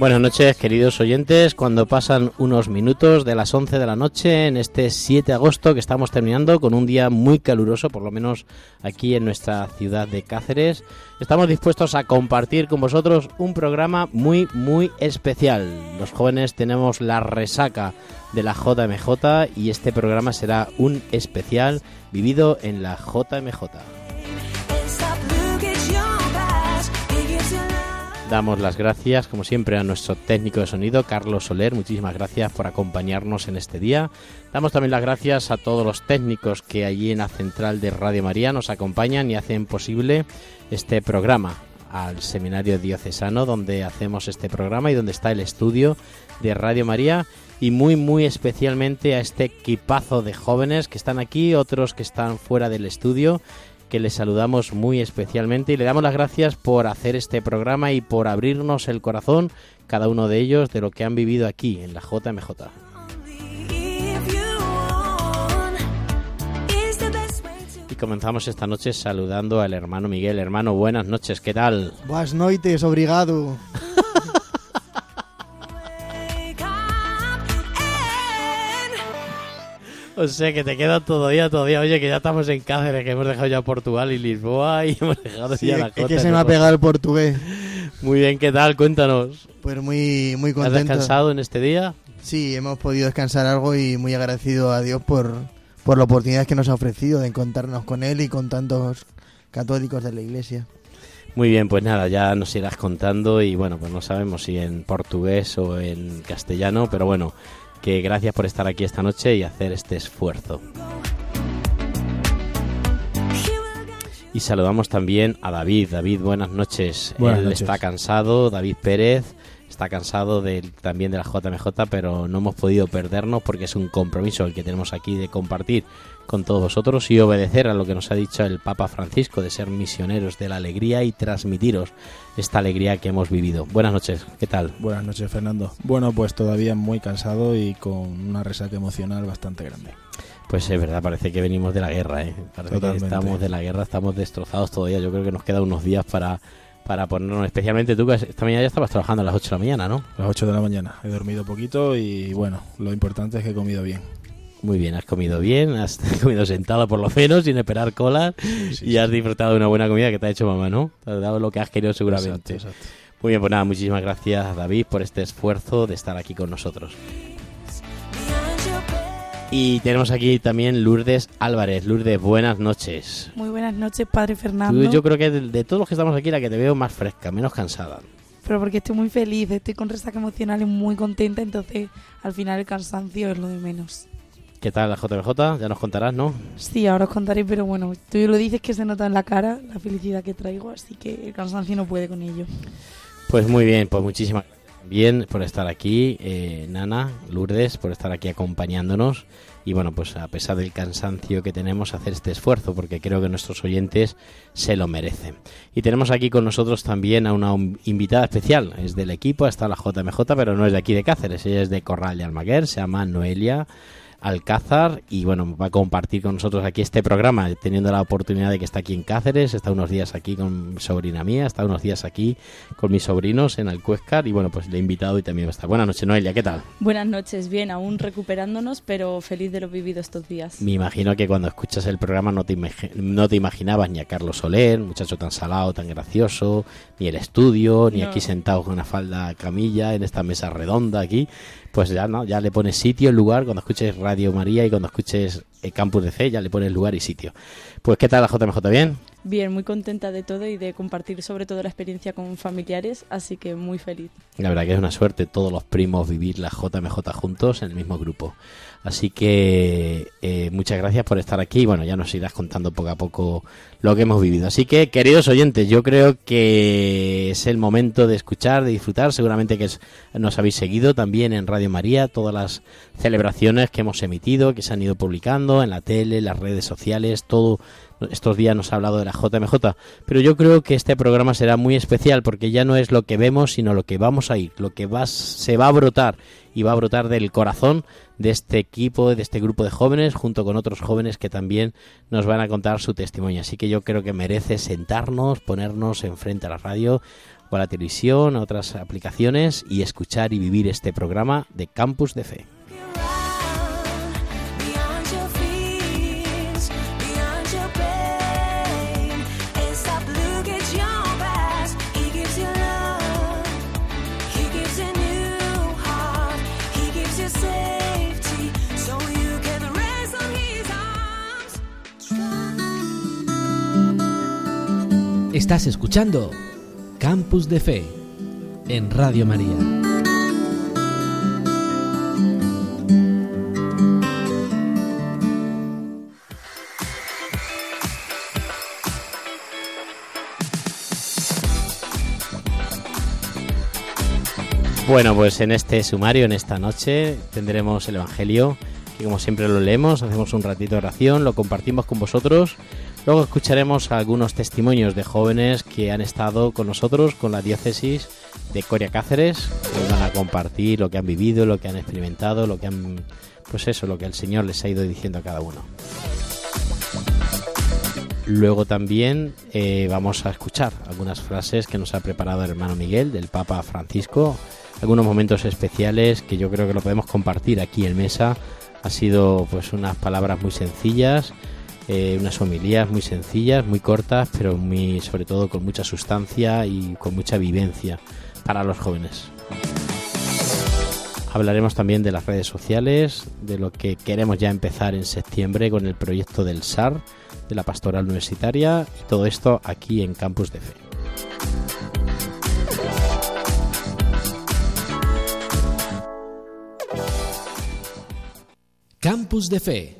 Buenas noches, queridos oyentes. Cuando pasan unos minutos de las 11 de la noche en este 7 de agosto que estamos terminando con un día muy caluroso, por lo menos aquí en nuestra ciudad de Cáceres, estamos dispuestos a compartir con vosotros un programa muy, muy especial. Los jóvenes tenemos la resaca de la JMJ y este programa será un especial vivido en la JMJ. Damos las gracias, como siempre, a nuestro técnico de sonido, Carlos Soler. Muchísimas gracias por acompañarnos en este día. Damos también las gracias a todos los técnicos que allí en la central de Radio María nos acompañan y hacen posible este programa al Seminario Diocesano, donde hacemos este programa y donde está el estudio de Radio María. Y muy, muy especialmente a este equipazo de jóvenes que están aquí, otros que están fuera del estudio que les saludamos muy especialmente y le damos las gracias por hacer este programa y por abrirnos el corazón, cada uno de ellos, de lo que han vivido aquí en la JMJ. Y comenzamos esta noche saludando al hermano Miguel. Hermano, buenas noches, ¿qué tal? Buenas noches, obrigado. O sea que te queda todavía, todavía. Oye, que ya estamos en Cáceres, que hemos dejado ya Portugal y Lisboa y hemos dejado Sí, ya la es cota. que se me ha pegado el portugués. Muy bien, ¿qué tal? Cuéntanos. Pues muy, muy ¿Has contento. descansado en este día? Sí, hemos podido descansar algo y muy agradecido a Dios por, por la oportunidad que nos ha ofrecido de encontrarnos con Él y con tantos católicos de la Iglesia. Muy bien, pues nada, ya nos irás contando y bueno, pues no sabemos si en portugués o en castellano, pero bueno, que gracias por estar aquí esta noche y hacer este esfuerzo. Y saludamos también a David. David, buenas noches. Buenas Él noches. está cansado, David Pérez está cansado del- también de la JMJ, pero no hemos podido perdernos porque es un compromiso el que tenemos aquí de compartir con todos vosotros y obedecer a lo que nos ha dicho el Papa Francisco de ser misioneros de la alegría y transmitiros esta alegría que hemos vivido. Buenas noches, ¿qué tal? Buenas noches, Fernando. Bueno, pues todavía muy cansado y con una resaca emocional bastante grande. Pues es verdad, parece que venimos de la guerra, ¿eh? Parece Totalmente. que estamos de la guerra, estamos destrozados todavía. Yo creo que nos quedan unos días para, para ponernos, especialmente tú que esta mañana ya estabas trabajando a las 8 de la mañana, ¿no? A las 8 de la mañana. He dormido poquito y bueno, lo importante es que he comido bien. Muy bien, has comido bien, has comido sentado por lo menos sin esperar colas Sí, y sí. has disfrutado de una buena comida que te ha hecho mamá, ¿no? Te ha dado lo que has querido seguramente. Exacto, exacto. Muy bien, pues nada, muchísimas gracias David por este esfuerzo de estar aquí con nosotros. Y tenemos aquí también Lourdes Álvarez. Lourdes, buenas noches. Muy buenas noches, Padre Tú, Fernando. yo creo que de, de todos los que estamos aquí la que te veo más fresca, menos cansada. Pero porque estoy muy feliz, estoy con resaca emocional y muy contenta, entonces al final el cansancio es lo de menos. ¿Qué tal la JBJ? Ya nos contarás, ¿no? Sí, ahora os contaré, pero bueno, tú lo dices que se nota en la cara la felicidad que traigo, así que el cansancio no puede con ello. Pues muy bien, pues muchísimas gracias también por estar aquí, eh, Nana, Lourdes, por estar aquí acompañándonos. Y bueno, pues a pesar del cansancio que tenemos, hacer este esfuerzo, porque creo que nuestros oyentes se lo merecen. Y tenemos aquí con nosotros también a una invitada especial, es del equipo, está la JMJ, pero no es de aquí de Cáceres, ella es de Corral de Almaguer, se llama Noelia Alcázar y bueno, va a compartir con nosotros aquí este programa, teniendo la oportunidad de que está aquí en Cáceres, está unos días aquí con mi sobrina mía, está unos días aquí con mis sobrinos en Alcuéscar y bueno, pues le he invitado y también va a estar. Buenas noches, Noelia, ¿qué tal? Buenas noches, bien, aún recuperándonos, pero feliz de lo vivido estos días. Me imagino que cuando escuchas el programa no te, no te imaginabas ni a Carlos Soler, muchacho tan salado, tan gracioso, ni el estudio, ni No. aquí sentado con una falda camilla en esta mesa redonda aquí. Pues ya no, ya le pones sitio, lugar, cuando escuches Radio María y cuando escuches el Campus de C, ya le pones lugar y sitio. Pues ¿qué tal la JMJ? ¿Bien? Bien, muy contenta de todo y de compartir sobre todo la experiencia con familiares, así que muy feliz. La verdad que es una suerte todos los primos vivir la JMJ juntos en el mismo grupo. Así que eh, muchas gracias por estar aquí. Bueno, ya nos irás contando poco a poco lo que hemos vivido. Así que, queridos oyentes, yo creo que es el momento de escuchar, de disfrutar. Seguramente que nos habéis seguido también en Radio María, todas las celebraciones que hemos emitido, que se han ido publicando en la tele, las redes sociales, todo estos días nos ha hablado de la JMJ, pero yo creo que este programa será muy especial porque ya no es lo que vemos, sino lo que vamos a ir, lo que va, se va a brotar y va a brotar del corazón de este equipo, de este grupo de jóvenes, junto con otros jóvenes que también nos van a contar su testimonio. Así que yo creo que merece sentarnos, ponernos enfrente a la radio o a la televisión, a otras aplicaciones y escuchar y vivir este programa de Campus de Fe. Estás escuchando Campus de Fe en Radio María. Bueno, pues en este sumario, en esta noche, tendremos el Evangelio, que como siempre lo leemos, hacemos un ratito de oración, lo compartimos con vosotros Luego escucharemos algunos testimonios de jóvenes que han estado con nosotros, con la diócesis de Coria Cáceres, que van a compartir lo que han vivido, lo que han experimentado, lo que han, pues eso, lo que el Señor les ha ido diciendo a cada uno. Luego también eh, vamos a escuchar algunas frases que nos ha preparado el hermano Miguel del Papa Francisco, algunos momentos especiales que yo creo que lo podemos compartir aquí en mesa. Ha sido pues unas palabras muy sencillas, eh, unas homilías muy sencillas, muy cortas, pero muy, sobre todo con mucha sustancia y con mucha vivencia para los jóvenes. Hablaremos también de las redes sociales, de lo que queremos ya empezar en septiembre con el proyecto del SAR, de la pastoral universitaria, y todo esto aquí en Campus de Fe. Campus de Fe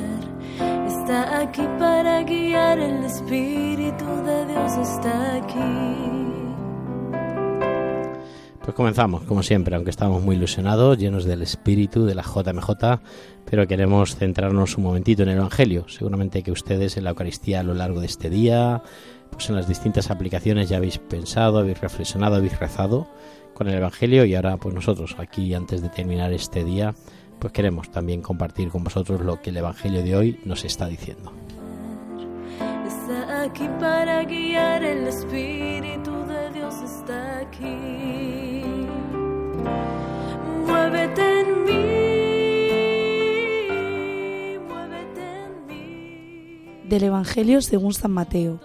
Está aquí para guiar. El Espíritu de Dios está aquí. Pues comenzamos, como siempre, aunque estamos muy ilusionados, llenos del espíritu de la JMJ, pero queremos centrarnos un momentito en el Evangelio. Seguramente que ustedes en la Eucaristía a lo largo de este día, pues en las distintas aplicaciones ya habéis pensado, habéis reflexionado, habéis rezado con el Evangelio y ahora pues nosotros aquí antes de terminar este día, pues queremos también compartir con vosotros lo que el Evangelio de hoy nos está diciendo. Está aquí para guiar el Espíritu de Dios está aquí. Muévete en mí, muévete en mí. Del Evangelio según San Mateo.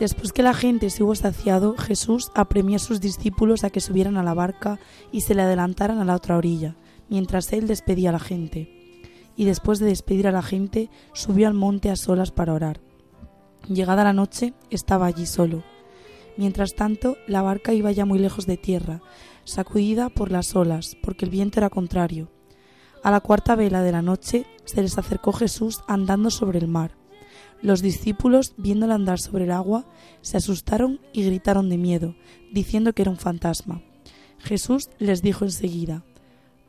Después que la gente se hubo saciado, Jesús apremió a sus discípulos a que subieran a la barca y se le adelantaran a la otra orilla, mientras él despedía a la gente. Y después de despedir a la gente, subió al monte a solas para orar. Llegada la noche, estaba allí solo. Mientras tanto, la barca iba ya muy lejos de tierra, sacudida por las olas, porque el viento era contrario. A la cuarta vela de la noche se les acercó Jesús andando sobre el mar. Los discípulos, viéndolo andar sobre el agua, se asustaron y gritaron de miedo, diciendo que era un fantasma. Jesús les dijo enseguida,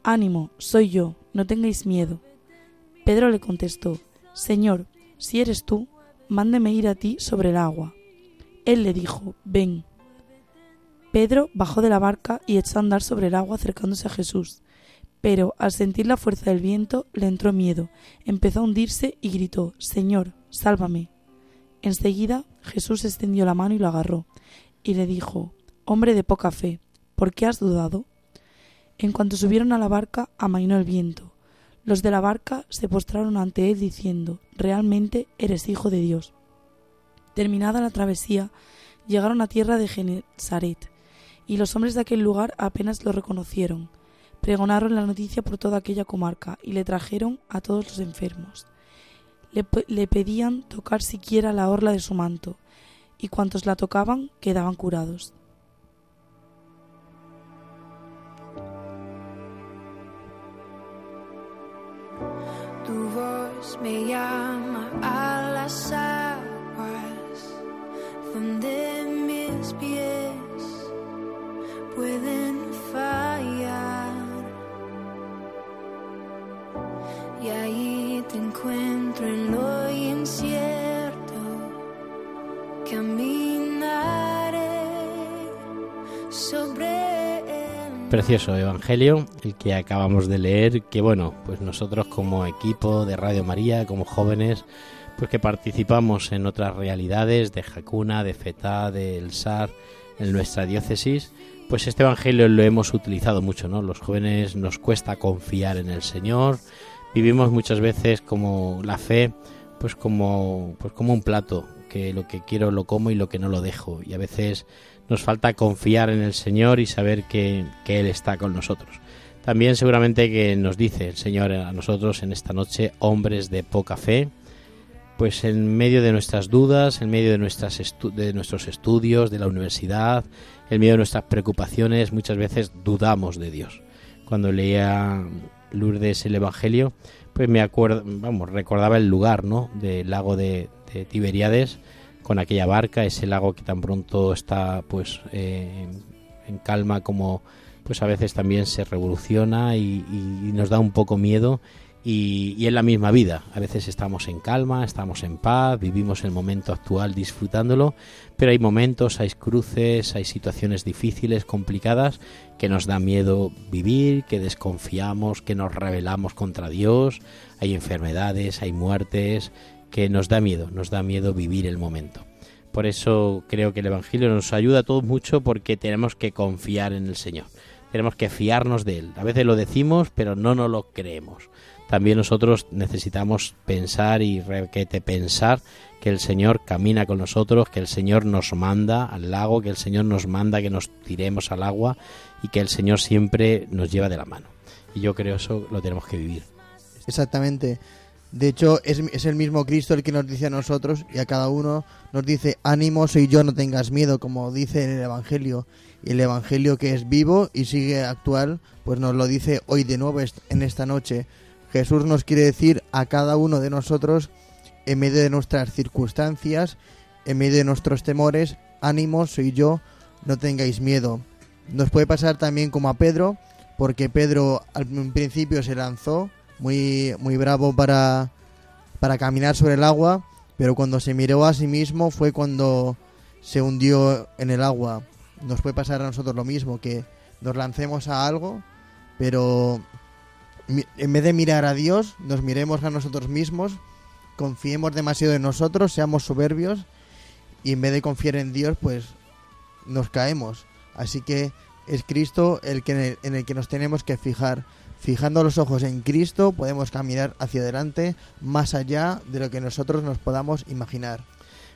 Ánimo, soy yo, no tengáis miedo. Pedro le contestó, Señor, si eres tú, mándeme ir a ti sobre el agua. Él le dijo, Ven. Pedro bajó de la barca y echó a andar sobre el agua acercándose a Jesús. Pero al sentir la fuerza del viento le entró miedo, empezó a hundirse y gritó Señor, sálvame. Enseguida Jesús extendió la mano y lo agarró, y le dijo Hombre de poca fe, ¿por qué has dudado? En cuanto subieron a la barca, amainó el viento. Los de la barca se postraron ante él diciendo Realmente eres hijo de Dios. Terminada la travesía, llegaron a tierra de Genesaret, y los hombres de aquel lugar apenas lo reconocieron. Pregonaron la noticia por toda aquella comarca y le trajeron a todos los enfermos. Le, le, pedían tocar siquiera la orla de su manto, y cuantos la tocaban quedaban curados. Me llama a las Precioso Evangelio, el que acabamos de leer, que bueno, pues nosotros como equipo de Radio María, como jóvenes, pues que participamos en otras realidades de Jacuna, de Feta, del SAR, en nuestra diócesis, pues este Evangelio lo hemos utilizado mucho, ¿no? Los jóvenes nos cuesta confiar en el Señor, vivimos muchas veces como la fe, pues como, pues como un plato, que lo que quiero lo como y lo que no lo dejo, y a veces nos falta confiar en el Señor y saber que, que Él está con nosotros. También seguramente que nos dice el Señor a nosotros en esta noche, hombres de poca fe, pues en medio de nuestras dudas, en medio de, nuestras estu- de nuestros estudios, de la universidad, en medio de nuestras preocupaciones, muchas veces dudamos de Dios. Cuando leía Lourdes el Evangelio, pues me acuerdo, vamos, recordaba el lugar, ¿no? Del lago de, de Tiberíades, con aquella barca, ese lago que tan pronto está, pues, eh, en calma, como, pues a veces también se revoluciona y, y nos da un poco miedo y, y en la misma vida. A veces estamos en calma, estamos en paz, vivimos el momento actual disfrutándolo, pero hay momentos, hay cruces, hay situaciones difíciles, complicadas, que nos da miedo vivir, que desconfiamos, que nos rebelamos contra Dios, hay enfermedades, hay muertes, que nos da miedo, nos da miedo vivir el momento. Por eso creo que el Evangelio nos ayuda a todos mucho porque tenemos que confiar en el Señor. Tenemos que fiarnos de Él. A veces lo decimos, pero no nos lo creemos también nosotros necesitamos pensar y requete pensar que el Señor camina con nosotros, que el Señor nos manda al lago, que el Señor nos manda que nos tiremos al agua y que el Señor siempre nos lleva de la mano. Y yo creo eso lo tenemos que vivir. Exactamente. De hecho, es, es el mismo Cristo el que nos dice a nosotros y a cada uno nos dice, ánimo, soy yo, no tengas miedo, como dice el Evangelio. Y el Evangelio que es vivo y sigue actual, pues nos lo dice hoy de nuevo en esta noche. Jesús nos quiere decir a cada uno de nosotros, en medio de nuestras circunstancias, en medio de nuestros temores, ánimo, soy yo, no tengáis miedo. Nos puede pasar también como a Pedro, porque Pedro al principio se lanzó muy, muy bravo para, para caminar sobre el agua, pero cuando se miró a sí mismo fue cuando se hundió en el agua. Nos puede pasar a nosotros lo mismo, que nos lancemos a algo, pero en vez de mirar a Dios, nos miremos a nosotros mismos, confiemos demasiado en nosotros, seamos soberbios, y en vez de confiar en Dios, pues nos caemos. Así que es Cristo el que en el, en el que nos tenemos que fijar. Fijando los ojos en Cristo podemos caminar hacia adelante más allá de lo que nosotros nos podamos imaginar.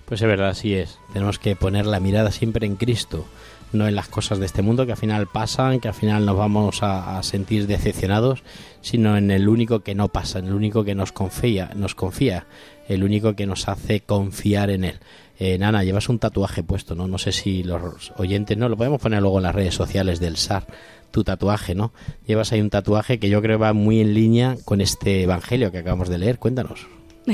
Pues es verdad, así es. Tenemos que poner la mirada siempre en Cristo, no en las cosas de este mundo que al final pasan, que al final nos vamos a, sentir decepcionados, sino en el único que no pasa, en el único que nos confía, nos confía, el único que nos hace confiar en él. Eh, Nana, llevas un tatuaje puesto, ¿no? No sé si los oyentes, ¿no? Lo podemos poner luego en las redes sociales del SAR, tu tatuaje, ¿no? Llevas ahí un tatuaje que yo creo va muy en línea con este evangelio que acabamos de leer. Cuéntanos.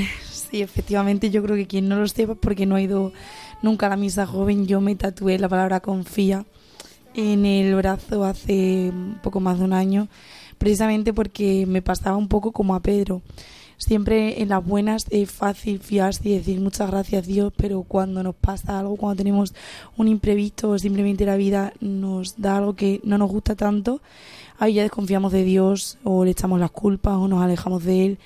Sí, efectivamente, yo creo que quien no lo sepa, porque no ha ido nunca a la misa joven, yo me tatué la palabra confía en el brazo hace poco más de un año, precisamente porque me pasaba un poco como a Pedro. Siempre en las buenas es fácil fiarse y decir muchas gracias Dios, pero cuando nos pasa algo, cuando tenemos un imprevisto o simplemente la vida nos da algo que no nos gusta tanto, ahí ya desconfiamos de Dios o le echamos las culpas o nos alejamos de Él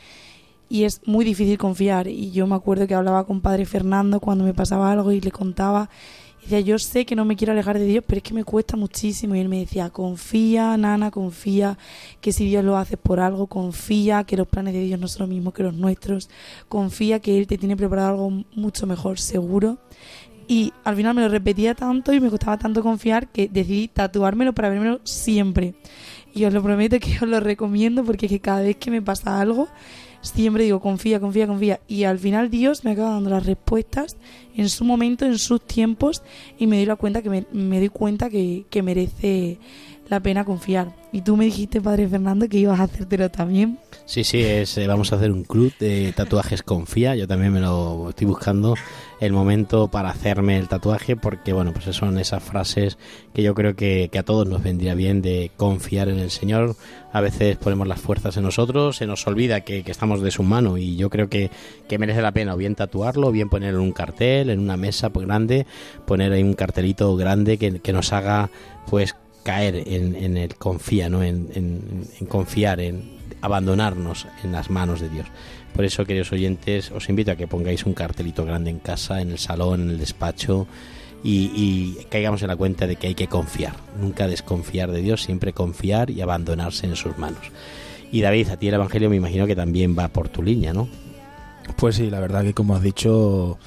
y es muy difícil confiar. Y yo me acuerdo que hablaba con Padre Fernando cuando me pasaba algo y le contaba. Y decía, yo sé que no me quiero alejar de Dios, pero es que me cuesta muchísimo. Y él me decía, confía, Nana, confía, que si Dios lo hace por algo, confía, que los planes de Dios no son los mismos que los nuestros, confía que Él te tiene preparado algo mucho mejor, seguro. Y al final me lo repetía tanto y me costaba tanto confiar que decidí tatuármelo para vérmelo siempre. Y os lo prometo que os lo recomiendo porque es que cada vez que me pasa algo, siempre digo, confía, confía, confía. Y al final Dios me acaba dando las respuestas en su momento, en sus tiempos, y me doy la cuenta que me, me doy cuenta que, que merece la pena confiar. Y tú me dijiste, Padre Fernando, que ibas a hacértelo también. Sí, sí, es, eh, vamos a hacer un club de tatuajes confía. Yo también me lo estoy buscando el momento para hacerme el tatuaje porque, bueno, pues son esas frases que yo creo que, a todos nos vendría bien de confiar en el Señor. A veces ponemos las fuerzas en nosotros, se nos olvida que, estamos de su mano y yo creo que, merece la pena o bien tatuarlo, o bien ponerlo en un cartel, en una mesa pues, grande, poner ahí un cartelito grande que nos haga pues caer en, el confía, ¿no? En confiar, en abandonarnos en las manos de Dios. Por eso, queridos oyentes, os invito a que pongáis un cartelito grande en casa, en el salón, en el despacho y, y caigamos en la cuenta de que hay que confiar. Nunca desconfiar de Dios, siempre confiar y abandonarse en sus manos. Y David, a ti el Evangelio me imagino que también va por tu línea, ¿no? Pues sí, la verdad que como has dicho,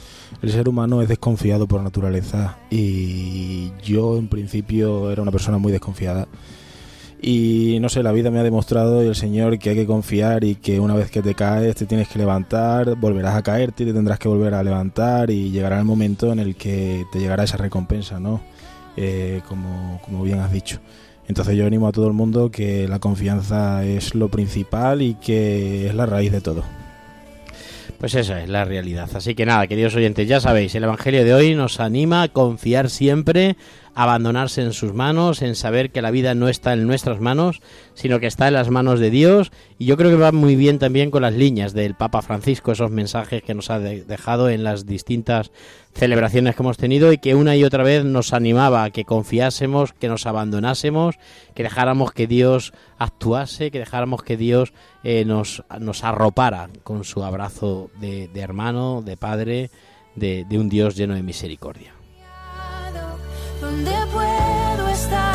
el ser humano es desconfiado por naturaleza y yo en principio era una persona muy desconfiada. Y no sé, la vida me ha demostrado y el Señor que hay que confiar y que una vez que te caes te tienes que levantar, volverás a caerte y te tendrás que volver a levantar y llegará el momento en el que te llegará esa recompensa, ¿no? Eh, como, como bien has dicho. Entonces yo animo a todo el mundo que la confianza es lo principal y que es la raíz de todo. Pues esa es la realidad. Así que nada, queridos oyentes, ya sabéis, el Evangelio de hoy nos anima a confiar siempre, abandonarse en sus manos, en saber que la vida no está en nuestras manos, sino que está en las manos de Dios. Y yo creo que va muy bien también con las líneas del Papa Francisco, esos mensajes que nos ha de- dejado en las distintas celebraciones que hemos tenido y que una y otra vez nos animaba a que confiásemos, que nos abandonásemos, que dejáramos que Dios actuase, que dejáramos que Dios eh, nos, nos arropara con su abrazo de, de hermano, de padre, de, de un Dios lleno de misericordia. Donde puedo estar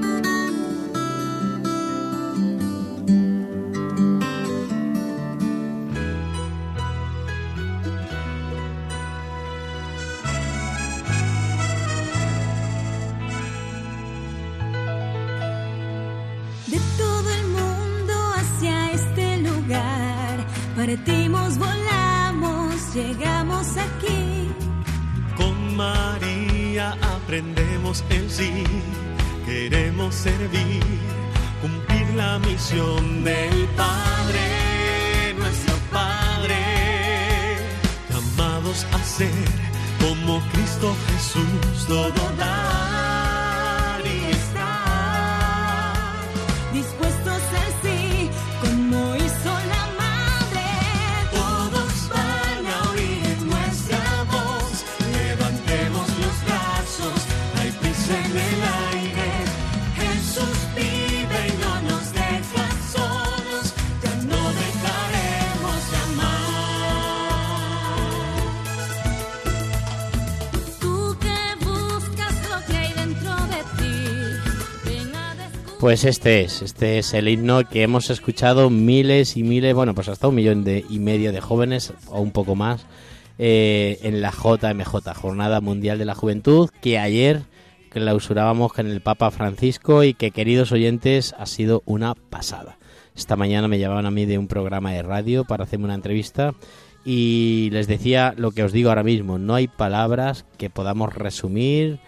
Ser como Cristo Jesús, todo dar Pues este es, este es el himno que hemos escuchado miles y miles, bueno, pues hasta un millón de, y medio de jóvenes, o un poco más, eh, en la JMJ, Jornada Mundial de la Juventud, que ayer clausurábamos con el Papa Francisco y que, queridos oyentes, ha sido una pasada. Esta mañana me llamaban a mí de un programa de radio para hacerme una entrevista y les decía lo que os digo ahora mismo, no hay palabras que podamos resumir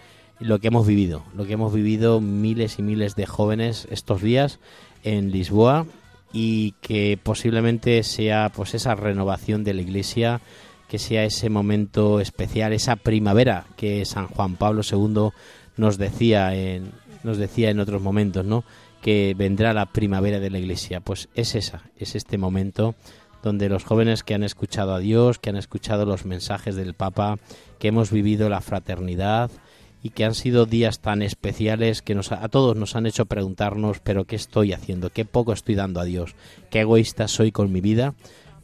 lo que hemos vivido, lo que hemos vivido miles y miles de jóvenes estos días en Lisboa y que posiblemente sea pues esa renovación de la iglesia que sea ese momento especial, esa primavera que San Juan Pablo II nos decía en, nos decía en otros momentos, ¿no? Que vendrá la primavera de la Iglesia. Pues es esa, es este momento donde los jóvenes que han escuchado a Dios, que han escuchado los mensajes del Papa, que hemos vivido la fraternidad y que han sido días tan especiales que nos, a todos nos han hecho preguntarnos, pero ¿qué estoy haciendo? ¿Qué poco estoy dando a Dios? ¿Qué egoísta soy con mi vida?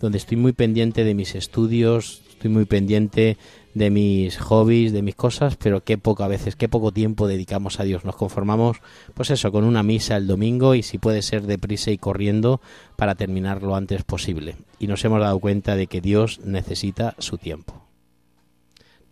Donde estoy muy pendiente de mis estudios, estoy muy pendiente de mis hobbies, de mis cosas, pero qué poco a veces, qué poco tiempo dedicamos a Dios. Nos conformamos, pues eso, con una misa el domingo y si puede ser deprisa y corriendo para terminar lo antes posible. Y nos hemos dado cuenta de que Dios necesita su tiempo.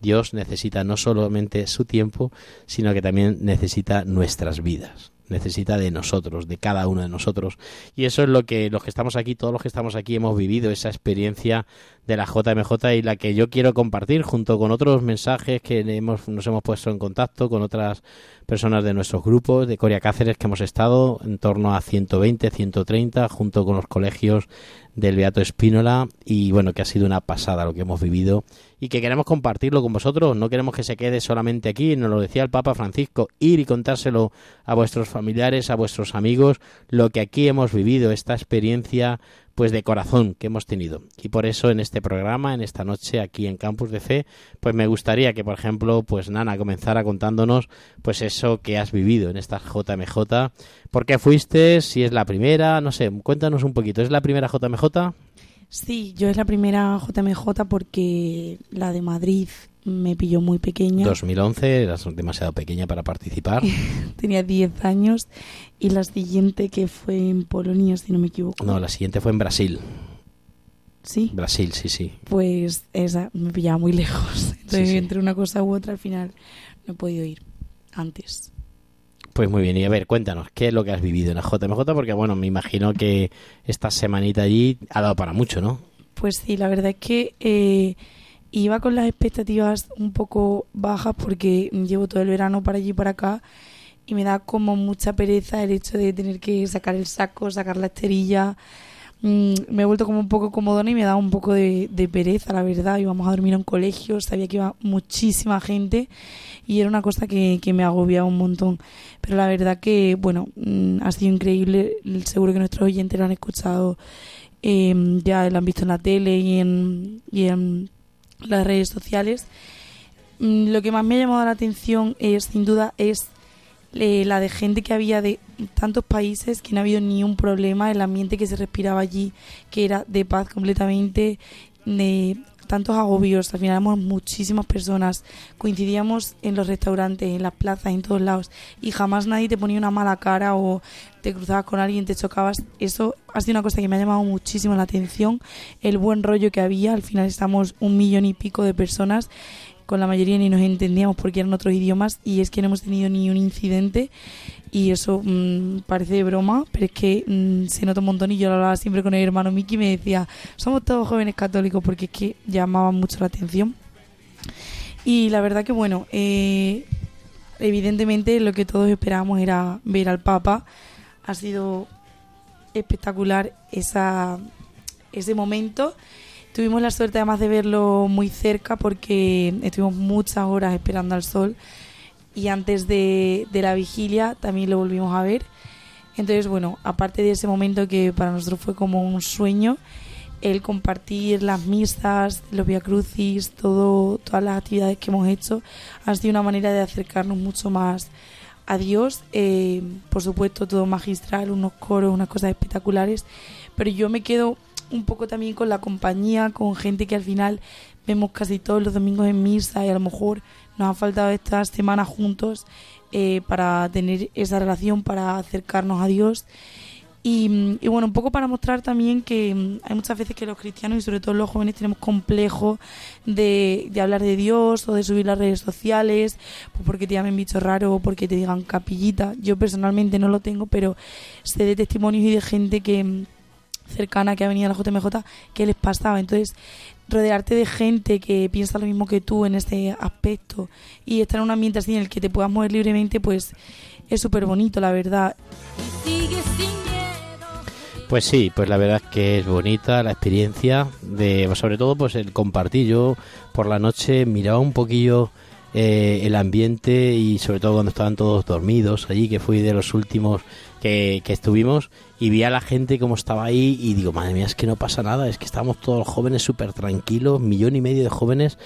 Dios necesita no solamente su tiempo, sino que también necesita nuestras vidas necesita de nosotros, de cada uno de nosotros. Y eso es lo que los que estamos aquí, todos los que estamos aquí hemos vivido, esa experiencia de la JMJ y la que yo quiero compartir junto con otros mensajes que hemos, nos hemos puesto en contacto con otras personas de nuestros grupos de Coria Cáceres que hemos estado en torno a 120, 130 junto con los colegios del Beato Espínola y bueno, que ha sido una pasada lo que hemos vivido y que queremos compartirlo con vosotros, no queremos que se quede solamente aquí, nos lo decía el Papa Francisco, ir y contárselo a vuestros familiares, a vuestros amigos, lo que aquí hemos vivido, esta experiencia pues de corazón que hemos tenido. Y por eso en este programa, en esta noche aquí en Campus de Fe, pues me gustaría que por ejemplo, pues Nana comenzara contándonos pues eso que has vivido en esta JMJ, por qué fuiste, si es la primera, no sé, cuéntanos un poquito, ¿es la primera JMJ? Sí, yo es la primera JMJ porque la de Madrid me pilló muy pequeña. 2011, eras demasiado pequeña para participar. Tenía 10 años y la siguiente que fue en Polonia, si no me equivoco. No, la siguiente fue en Brasil. Sí. Brasil, sí, sí. Pues esa me pillaba muy lejos. Entonces, Sí, sí. entre una cosa u otra, al final no he podido ir antes. Pues muy bien, y a ver, cuéntanos, ¿qué es lo que has vivido en la JMJ? Porque bueno, me imagino que esta semanita allí ha dado para mucho, ¿no? Pues sí, la verdad es que eh, iba con las expectativas un poco bajas porque llevo todo el verano para allí y para acá y me da como mucha pereza el hecho de tener que sacar el saco, sacar la esterilla. Mm, me he vuelto como un poco comodona y me da un poco de, pereza, la verdad. Íbamos a dormir en un colegio, sabía que iba muchísima gente y era una cosa que, que me agobiaba un montón. Pero la verdad que, bueno, mm, ha sido increíble. Seguro que nuestros oyentes lo han escuchado eh, ya lo han visto en la tele y en, y en las redes sociales. Mm, Lo que más me ha llamado la atención es, sin duda, es la de gente que había de tantos países que no ha habido ni un problema, el ambiente que se respiraba allí, que era de paz completamente, de tantos agobios. Al final éramos muchísimas personas, coincidíamos en los restaurantes, en las plazas, en todos lados, y jamás nadie te ponía una mala cara o te cruzabas con alguien, te chocabas. Eso ha sido una cosa que me ha llamado muchísimo la atención, el buen rollo que había. Al final estamos un millón y pico de personas con la mayoría ni nos entendíamos porque eran otros idiomas y es que no hemos tenido ni un incidente y eso mm, parece broma, pero es que mm, se nota un montón y yo lo hablaba siempre con el hermano Miki y me decía, somos todos jóvenes católicos porque es que llamaban mucho la atención. Y la verdad que bueno, eh, evidentemente lo que todos esperábamos era ver al Papa. Ha sido espectacular esa, ese momento. Tuvimos la suerte además de verlo muy cerca porque estuvimos muchas horas esperando al sol y antes de, de la vigilia también lo volvimos a ver. Entonces, bueno, aparte de ese momento que para nosotros fue como un sueño, el compartir las misas, los Via Crucis, todo, todas las actividades que hemos hecho, ha sido una manera de acercarnos mucho más a Dios. Eh, por supuesto, todo magistral, unos coros, unas cosas espectaculares, pero yo me quedo un poco también con la compañía, con gente que al final vemos casi todos los domingos en misa y a lo mejor nos ha faltado estas semanas juntos eh, para tener esa relación, para acercarnos a Dios. Y, bueno, un poco para mostrar también que mm, hay muchas veces que los cristianos y sobre todo los jóvenes tenemos complejo de, de hablar de Dios o de subir las redes sociales, pues porque te llamen bicho raro o porque te digan capillita. Yo personalmente no lo tengo, pero sé de testimonios y de gente que mm, cercana que ha venido la JMJ que les pasaba. Entonces, rodearte de gente que piensa lo mismo que tú en este aspecto y estar en un ambiente así en el que te puedas mover libremente, pues es súper bonito, la verdad. Pues sí, pues la verdad es que es bonita la experiencia de, sobre todo pues el compartir. Yo por la noche miraba un poquillo eh, el ambiente y sobre todo cuando estaban todos dormidos allí, que fui de los últimos que, que estuvimos y vi a la gente como estaba ahí y digo, madre mía, es que no pasa nada, es que estábamos todos jóvenes súper tranquilos, millón y medio de jóvenes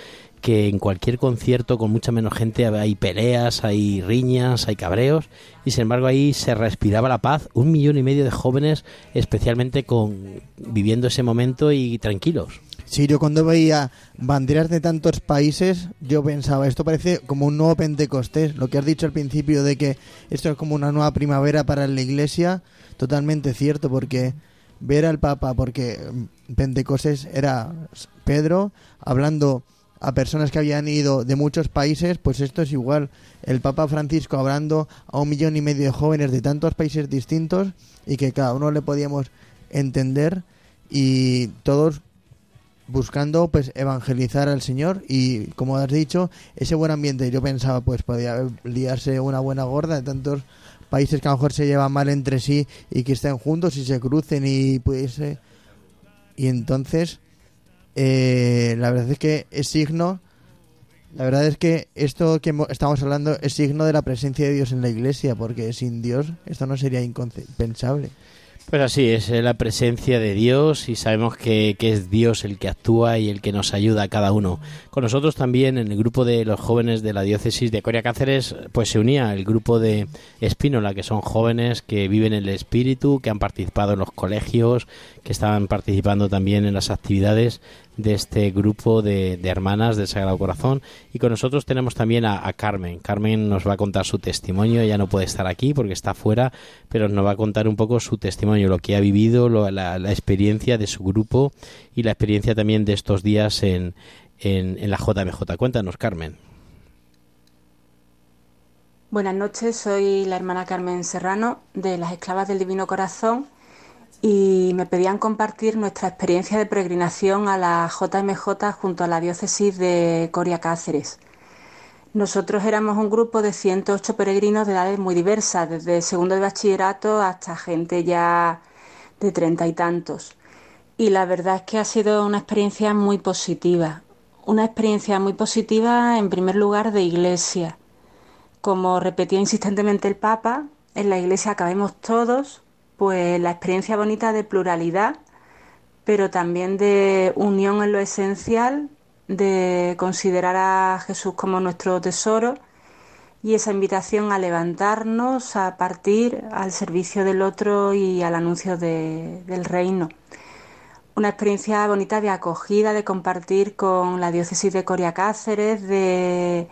que en cualquier concierto con mucha menos gente hay peleas, hay riñas, hay cabreos y sin embargo ahí se respiraba la paz, un millón y medio de jóvenes especialmente con viviendo ese momento y tranquilos. Sí, yo cuando veía banderas de tantos países, yo pensaba, esto parece como un nuevo Pentecostés. Lo que has dicho al principio de que esto es como una nueva primavera para la iglesia, totalmente cierto, porque ver al Papa, porque Pentecostés era Pedro hablando a personas que habían ido de muchos países, pues esto es igual. El Papa Francisco hablando a un millón y medio de jóvenes de tantos países distintos y que cada uno le podíamos entender y todos buscando pues evangelizar al Señor y como has dicho ese buen ambiente. Yo pensaba pues podía liarse una buena gorda de tantos países que a lo mejor se llevan mal entre sí y que estén juntos y se crucen y pudiese y entonces eh, la verdad es que es signo la verdad es que esto que mo- estamos hablando es signo de la presencia de Dios en la iglesia porque sin Dios esto no sería impensable Pues así es, eh, la presencia de Dios y sabemos que, es Dios el que actúa y el que nos ayuda a cada uno. Con nosotros también en el grupo de los jóvenes de la diócesis de Coria Cáceres pues se unía el grupo de Espínola, que son jóvenes que viven el espíritu, que han participado en los colegios, que estaban participando también en las actividades de este grupo de, de hermanas del Sagrado Corazón. Y con nosotros tenemos también a, Carmen. Carmen nos va a contar su testimonio. Ella no puede estar aquí porque está fuera, pero nos va a contar un poco su testimonio, lo que ha vivido, lo- la, la experiencia de su grupo y la experiencia también de estos días en, en, en la JMJ. Cuéntanos, Carmen. Buenas noches, soy la hermana Carmen Serrano de las Esclavas del Divino Corazón y me pedían compartir nuestra experiencia de peregrinación a la JMJ junto a la diócesis de Coria Cáceres. Nosotros éramos un grupo de 108 peregrinos de edades muy diversas, desde segundo de bachillerato hasta gente ya de treinta y tantos. Y la verdad es que ha sido una experiencia muy positiva. Una experiencia muy positiva en primer lugar de iglesia. Como repetía insistentemente el Papa, en la iglesia cabemos todos, pues la experiencia bonita de pluralidad, pero también de unión en lo esencial, de considerar a Jesús como nuestro tesoro y esa invitación a levantarnos, a partir al servicio del otro y al anuncio de- del reino. Una experiencia bonita de acogida, de compartir con la diócesis de Coria Cáceres, de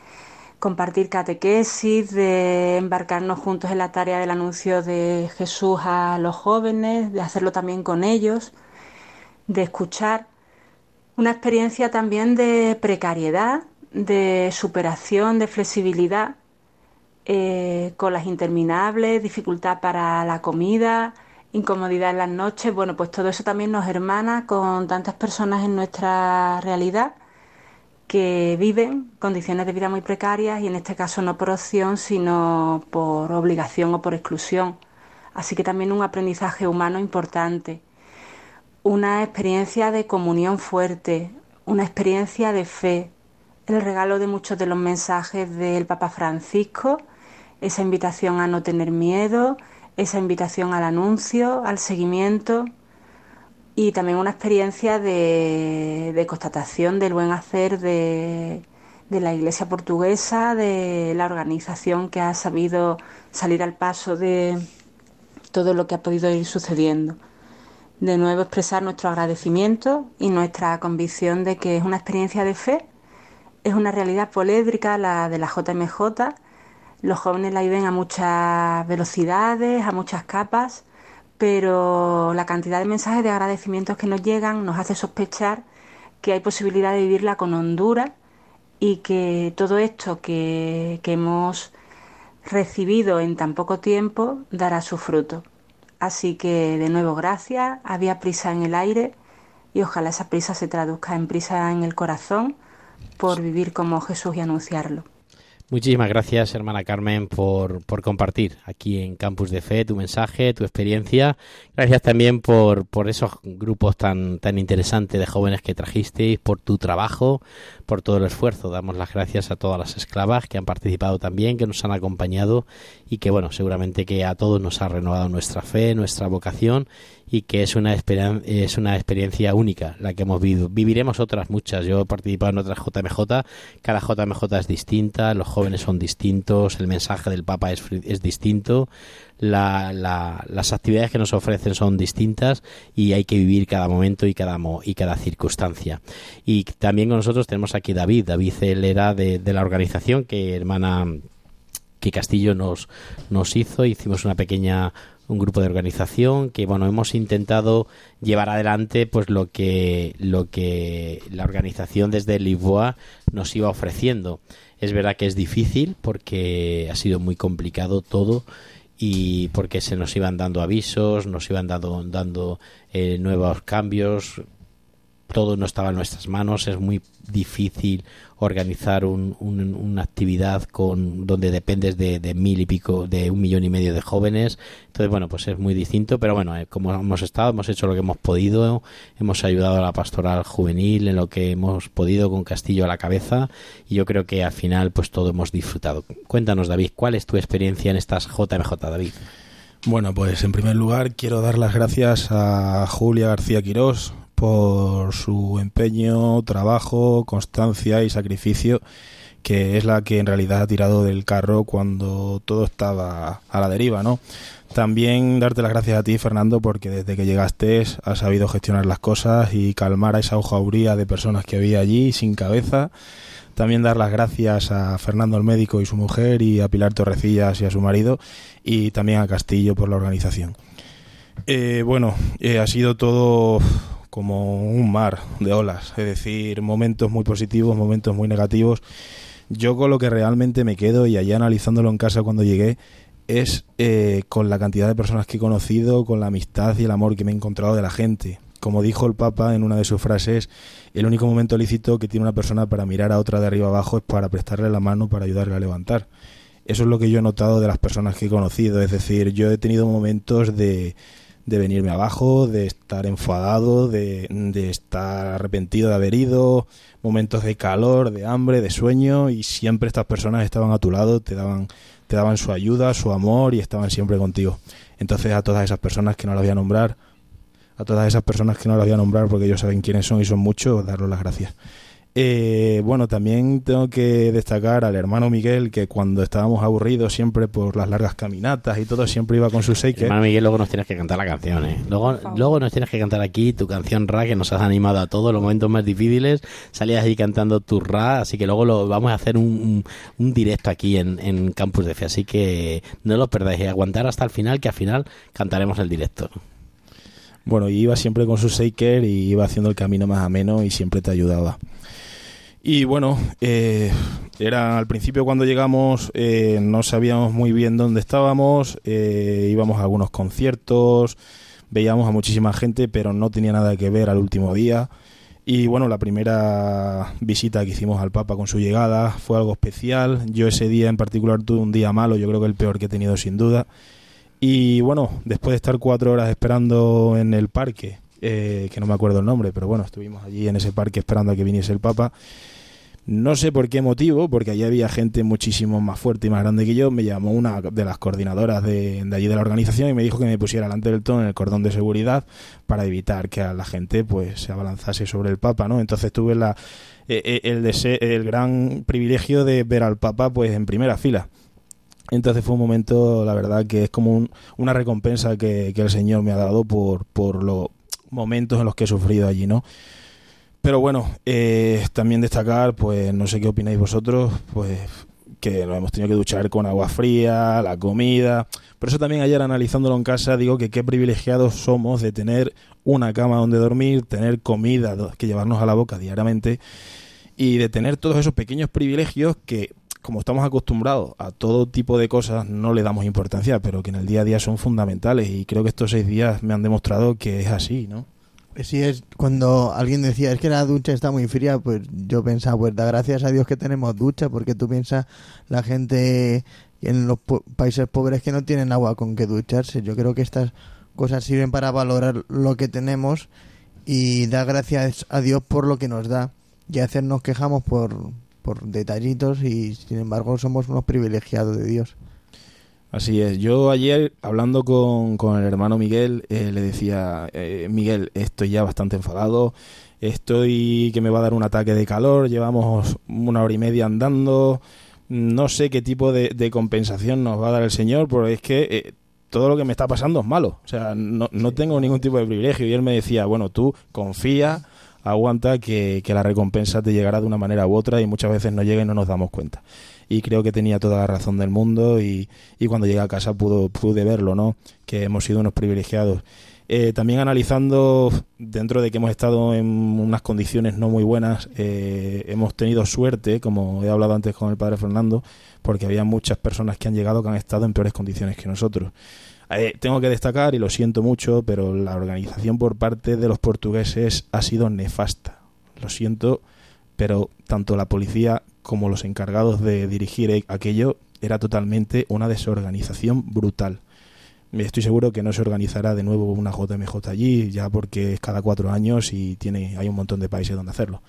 compartir catequesis, de embarcarnos juntos en la tarea del anuncio de Jesús a los jóvenes, de hacerlo también con ellos, de escuchar. Una experiencia también de precariedad, de superación, de flexibilidad, eh, con las interminables, dificultad para la comida, incomodidad en las noches. Bueno, pues todo eso también nos hermana con tantas personas en nuestra realidad que viven condiciones de vida muy precarias y en este caso no por opción, sino por obligación o por exclusión. Así que también un aprendizaje humano importante, una experiencia de comunión fuerte, una experiencia de fe, el regalo de muchos de los mensajes del Papa Francisco, esa invitación a no tener miedo, esa invitación al anuncio, al seguimiento y también una experiencia de, constatación del buen hacer de, de la Iglesia portuguesa, de la organización que ha sabido salir al paso de todo lo que ha podido ir sucediendo. De nuevo expresar nuestro agradecimiento y nuestra convicción de que es una experiencia de fe, es una realidad polédrica la de la JMJ. Los jóvenes la viven a muchas velocidades, a muchas capas, pero la cantidad de mensajes de agradecimientos que nos llegan nos hace sospechar que hay posibilidad de vivirla con hondura y que todo esto que, que hemos recibido en tan poco tiempo dará su fruto. Así que de nuevo gracias, había prisa en el aire y ojalá esa prisa se traduzca en prisa en el corazón por vivir como Jesús y anunciarlo. Muchísimas gracias, hermana Carmen, por, por compartir aquí en Campus de Fe tu mensaje, tu experiencia. Gracias también por, por esos grupos tan, tan interesantes de jóvenes que trajisteis, por tu trabajo, por todo el esfuerzo. Damos las gracias a todas las esclavas que han participado también, que nos han acompañado y que, bueno, seguramente que a todos nos ha renovado nuestra fe, nuestra vocación y que es una, es una experiencia única la que hemos vivido. Viviremos otras muchas. Yo he participado en otras JMJ. Cada JMJ es distinta, los jóvenes son distintos, el mensaje del Papa es, es distinto, la- la- las actividades que nos ofrecen son distintas y hay que vivir cada momento y cada, y cada circunstancia. Y también con nosotros tenemos aquí David. David él era de, de la organización que hermana que Castillo nos, nos hizo. Hicimos una pequeña un grupo de organización que bueno hemos intentado llevar adelante pues lo que lo que la organización desde Lisboa nos iba ofreciendo es verdad que es difícil porque ha sido muy complicado todo y porque se nos iban dando avisos nos iban dando dando eh, nuevos cambios todo no estaba en nuestras manos, es muy difícil organizar un- un- una actividad con donde dependes de, de mil y pico, de un millón y medio de jóvenes. Entonces, bueno, pues es muy distinto, pero bueno, eh, como hemos estado, hemos hecho lo que hemos podido, hemos ayudado a la pastoral juvenil en lo que hemos podido con Castillo a la cabeza y yo creo que al final pues todo hemos disfrutado. Cuéntanos, David, ¿cuál es tu experiencia en estas JMJ, David? Bueno, pues en primer lugar quiero dar las gracias a Julia García Quirós por su empeño, trabajo, constancia y sacrificio, que es la que en realidad ha tirado del carro cuando todo estaba a la deriva, ¿no? También darte las gracias a ti, Fernando, porque desde que llegaste has sabido gestionar las cosas y calmar a esa hojauría de personas que había allí sin cabeza. También dar las gracias a Fernando el médico y su mujer y a Pilar Torrecillas y a su marido y también a Castillo por la organización. Eh, bueno, eh, ha sido todo como un mar de olas, es decir, momentos muy positivos, momentos muy negativos. Yo con lo que realmente me quedo y allá analizándolo en casa cuando llegué es eh, con la cantidad de personas que he conocido, con la amistad y el amor que me he encontrado de la gente. Como dijo el Papa en una de sus frases, el único momento lícito que tiene una persona para mirar a otra de arriba abajo es para prestarle la mano para ayudarle a levantar. Eso es lo que yo he notado de las personas que he conocido. Es decir, yo he tenido momentos de, de venirme abajo, de estar enfadado, de, de estar arrepentido de haber ido, momentos de calor, de hambre, de sueño, y siempre estas personas estaban a tu lado, te daban, te daban su ayuda, su amor y estaban siempre contigo. Entonces a todas esas personas que no las voy a nombrar, a todas esas personas que no las voy a nombrar porque ellos saben quiénes son y son muchos, darles las gracias. Eh, bueno, también tengo que destacar al hermano Miguel que cuando estábamos aburridos siempre por las largas caminatas y todo siempre iba con su shaker. Hermano Miguel, luego nos tienes que cantar la canción, ¿eh? Luego, luego nos tienes que cantar aquí tu canción Ra, que nos has animado a todos los momentos más difíciles. Salías ahí cantando tu Ra, así que luego lo vamos a hacer un, un, un directo aquí en, en Campus de Fe. Así que no lo perdáis, y aguantar hasta el final, que al final cantaremos el directo. Bueno, y iba siempre con su shaker y iba haciendo el camino más ameno y siempre te ayudaba. Y bueno, eh, era al principio cuando llegamos eh, no sabíamos muy bien dónde estábamos, eh, íbamos a algunos conciertos, veíamos a muchísima gente, pero no tenía nada que ver al último día. Y bueno, la primera visita que hicimos al Papa con su llegada fue algo especial. Yo ese día en particular tuve un día malo, yo creo que el peor que he tenido sin duda. Y bueno, después de estar cuatro horas esperando en el parque, eh, que no me acuerdo el nombre, pero bueno, estuvimos allí en ese parque esperando a que viniese el Papa. No sé por qué motivo, porque allí había gente muchísimo más fuerte y más grande que yo. Me llamó una de las coordinadoras de, allí de la organización y me dijo que me pusiera delante del ton en el cordón de seguridad para evitar que a la gente pues se abalanzase sobre el Papa, ¿no? Entonces tuve la, eh, eh, el, dese- el gran privilegio de ver al Papa pues en primera fila. Entonces fue un momento, la verdad, que es como un- una recompensa que, el Señor me ha dado por, los momentos en los que he sufrido allí, ¿no? Pero bueno, eh, también destacar, pues no sé qué opináis vosotros, pues que nos hemos tenido que duchar con agua fría, la comida. Por eso también ayer analizándolo en casa digo que qué privilegiados somos de tener una cama donde dormir, tener comida que llevarnos a la boca diariamente y de tener todos esos pequeños privilegios que como estamos acostumbrados a todo tipo de cosas no le damos importancia, pero que en el día a día son fundamentales y creo que estos seis días me han demostrado que es así, ¿no? Si es cuando alguien decía, es que la ducha está muy fría, pues yo pensaba, pues da gracias a Dios que tenemos ducha, porque tú piensas la gente en los po- países pobres que no tienen agua con que ducharse. Yo creo que estas cosas sirven para valorar lo que tenemos y dar gracias a Dios por lo que nos da. Y a veces nos quejamos por, por detallitos y sin embargo somos unos privilegiados de Dios. Así es. Yo ayer, hablando con, con el hermano Miguel, eh, le decía, eh, Miguel, estoy ya bastante enfadado, estoy que me va a dar un ataque de calor, llevamos una hora y media andando, no sé qué tipo de, de compensación nos va a dar el Señor, porque es que eh, todo lo que me está pasando es malo. O sea, no, no tengo ningún tipo de privilegio. Y él me decía, bueno, tú confía, aguanta que, que la recompensa te llegará de una manera u otra y muchas veces no llega y no nos damos cuenta. Y creo que tenía toda la razón del mundo y, y cuando llegué a casa pudo, pude verlo, ¿no? Que hemos sido unos privilegiados. Eh, también analizando, dentro de que hemos estado en unas condiciones no muy buenas, eh, hemos tenido suerte, como he hablado antes con el padre Fernando, porque había muchas personas que han llegado que han estado en peores condiciones que nosotros. Eh, tengo que destacar, y lo siento mucho, pero la organización por parte de los portugueses ha sido nefasta. Lo siento, pero tanto la policía como los encargados de dirigir aquello era totalmente una desorganización brutal. Estoy seguro que no se organizará de nuevo una JMJ allí, ya porque es cada cuatro años y tiene hay un montón de países donde hacerlo.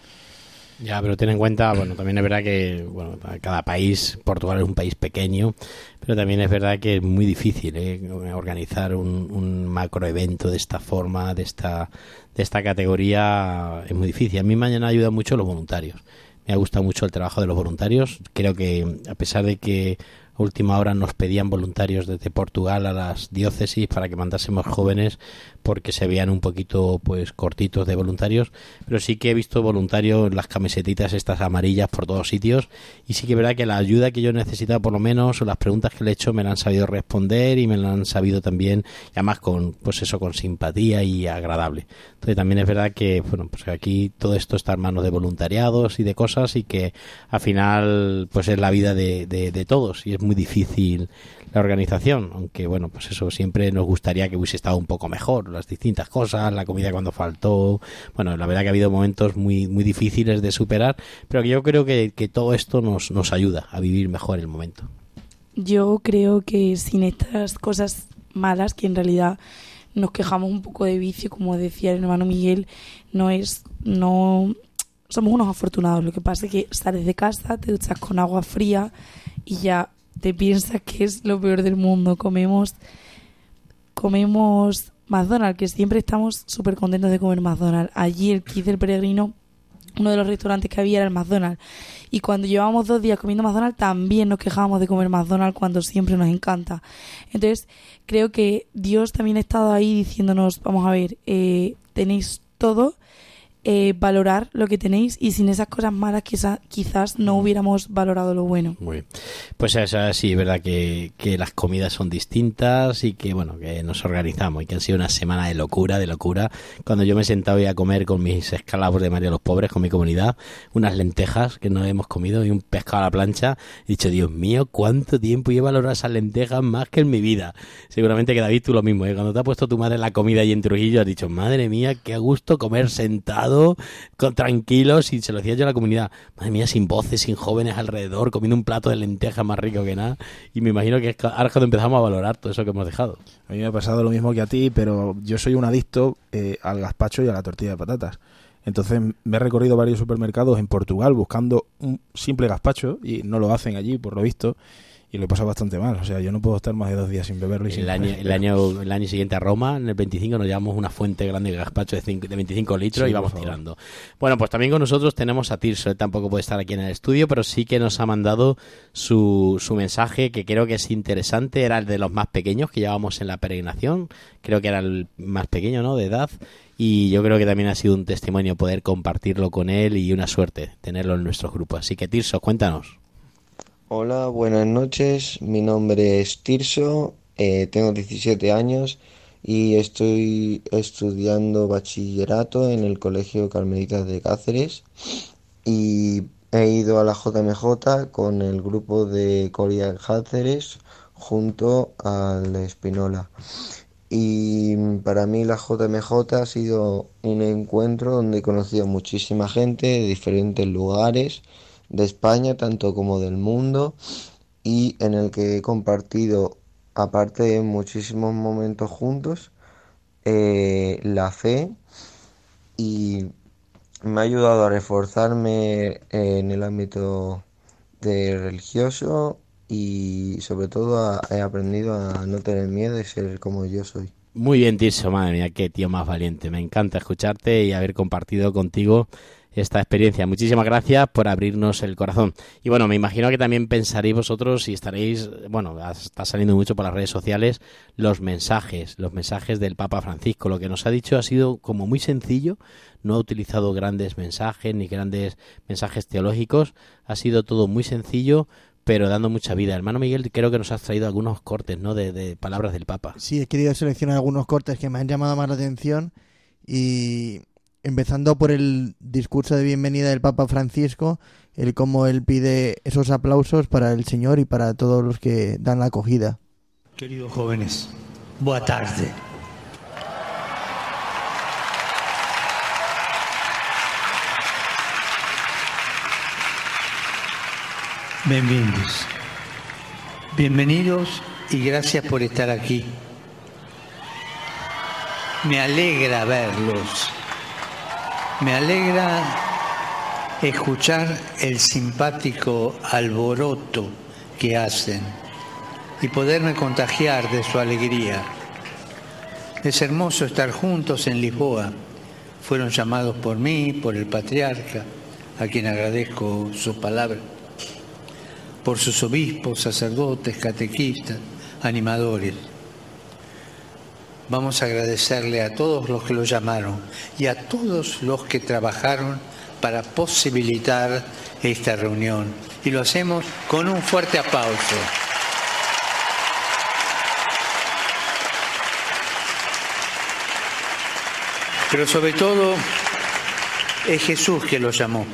Ya, pero ten en cuenta, bueno, también es verdad que bueno, cada país, Portugal es un país pequeño, pero también es verdad que es muy difícil ¿eh? organizar un, un macroevento de esta forma, de esta, de esta categoría, es muy difícil. A mí mañana ayuda mucho los voluntarios. Me ha gustado mucho el trabajo de los voluntarios. Creo que a pesar de que a última hora nos pedían voluntarios desde Portugal a las diócesis para que mandásemos jóvenes porque se veían un poquito pues cortitos de voluntarios, pero sí que he visto voluntarios las camisetitas estas amarillas por todos sitios y sí que es verdad que la ayuda que yo necesitaba por lo menos o las preguntas que le he hecho me la han sabido responder y me la han sabido también y además con pues eso con simpatía y agradable. Entonces también es verdad que bueno, pues aquí todo esto está en manos de voluntariados y de cosas y que al final pues es la vida de, de, de todos y es muy difícil la organización, aunque bueno, pues eso siempre nos gustaría que hubiese estado un poco mejor, las distintas cosas, la comida cuando faltó, bueno, la verdad que ha habido momentos muy muy difíciles de superar, pero yo creo que, que todo esto nos, nos ayuda a vivir mejor el momento. Yo creo que sin estas cosas malas, que en realidad nos quejamos un poco de vicio, como decía el hermano Miguel, no es, no, somos unos afortunados. Lo que pasa es que sales de casa, te duchas con agua fría y ya te piensas que es lo peor del mundo. Comemos, comemos McDonald's, que siempre estamos súper contentos de comer McDonald's. Allí el Kids del Peregrino, uno de los restaurantes que había era el McDonald's. Y cuando llevábamos dos días comiendo McDonald's, también nos quejábamos de comer McDonald's cuando siempre nos encanta. Entonces, creo que Dios también ha estado ahí diciéndonos, vamos a ver, eh, tenéis todo, eh, valorar lo que tenéis y sin esas cosas malas quizás, quizás no hubiéramos valorado lo bueno. Muy bien. Pues eso, sí, es verdad que, que las comidas son distintas y que, bueno, que nos organizamos y que han sido una semana de locura, de locura. Cuando yo me he sentado a comer con mis esclavos de María los Pobres, con mi comunidad, unas lentejas que no hemos comido y un pescado a la plancha, he dicho, Dios mío, ¿cuánto tiempo llevo a valorar esas lentejas más que en mi vida? Seguramente que David tú lo mismo, ¿eh? Cuando te ha puesto tu madre la comida y en Trujillo has dicho, madre mía, qué gusto comer sentado, tranquilos, y se lo decía yo a la comunidad, madre mía, sin voces, sin jóvenes alrededor, comiendo un plato de lentejas más rico que nada, y me imagino que ahora es cuando empezamos a valorar todo eso que hemos dejado. A mí me ha pasado lo mismo que a ti, pero yo soy un adicto eh, al gazpacho y a la tortilla de patatas. Entonces me he recorrido varios supermercados en Portugal buscando un simple gazpacho y no lo hacen allí, por lo visto, y lo he pasado bastante mal. O sea, yo no puedo estar más de dos días sin beberlo. Y sin El año, comer. el, año, el año siguiente a Roma, en el 25, nos llevamos una fuente grande de gazpacho de, cinco- de 25 litros Sí, y vamos tirando. Bueno, pues también con nosotros tenemos a Tirso. Él tampoco puede estar aquí en el estudio, pero sí que nos ha mandado su, su mensaje que creo que es interesante. Era el de los más pequeños que llevábamos en la peregrinación. Creo que era el más pequeño, ¿no? De edad. Y yo creo que también ha sido un testimonio poder compartirlo con él y una suerte tenerlo en nuestros grupos. Así que Tirso, cuéntanos. Hola, buenas noches. Mi nombre es Tirso, eh, tengo 17 años y estoy estudiando bachillerato en el Colegio Carmelitas de Cáceres y he ido a la JMJ con el grupo de Coria Cáceres junto al Espinola. Y para mí la JMJ ha sido un encuentro donde he conocido muchísima gente de diferentes lugares de España, tanto como del mundo, y en el que he compartido, aparte de muchísimos momentos juntos, eh, la fe y me ha ayudado a reforzarme en el ámbito de religioso y sobre todo he aprendido a no tener miedo y ser como yo soy. Muy bien, Tirso, madre mía, qué tío más valiente. Me encanta escucharte y haber compartido contigo esta experiencia. Muchísimas gracias por abrirnos el corazón. Y bueno, me imagino que también pensaréis vosotros y estaréis, bueno, está saliendo mucho por las redes sociales, los mensajes, los mensajes del Papa Francisco. Lo que nos ha dicho ha sido como muy sencillo, no ha utilizado grandes mensajes ni grandes mensajes teológicos, ha sido todo muy sencillo, pero dando mucha vida. Hermano Miguel, creo que nos has traído algunos cortes, ¿no?, de, de palabras del Papa. Sí, he querido seleccionar algunos cortes que me han llamado más la atención y empezando por el discurso de bienvenida del Papa Francisco, el cómo él pide esos aplausos para el Señor y para todos los que dan la acogida. Queridos jóvenes, boa tarde. Bienvenidos. Bienvenidos y gracias por estar aquí. Me alegra verlos. Me alegra escuchar el simpático alboroto que hacen y poderme contagiar de su alegría. Es hermoso estar juntos en Lisboa. Fueron llamados por mí, por el patriarca, a quien agradezco su palabra, por sus obispos, sacerdotes, catequistas, animadores. Vamos a agradecerle a todos los que lo llamaron y a todos los que trabajaron para posibilitar esta reunión. Y lo hacemos con un fuerte aplauso. Pero sobre todo es Jesús que lo llamó.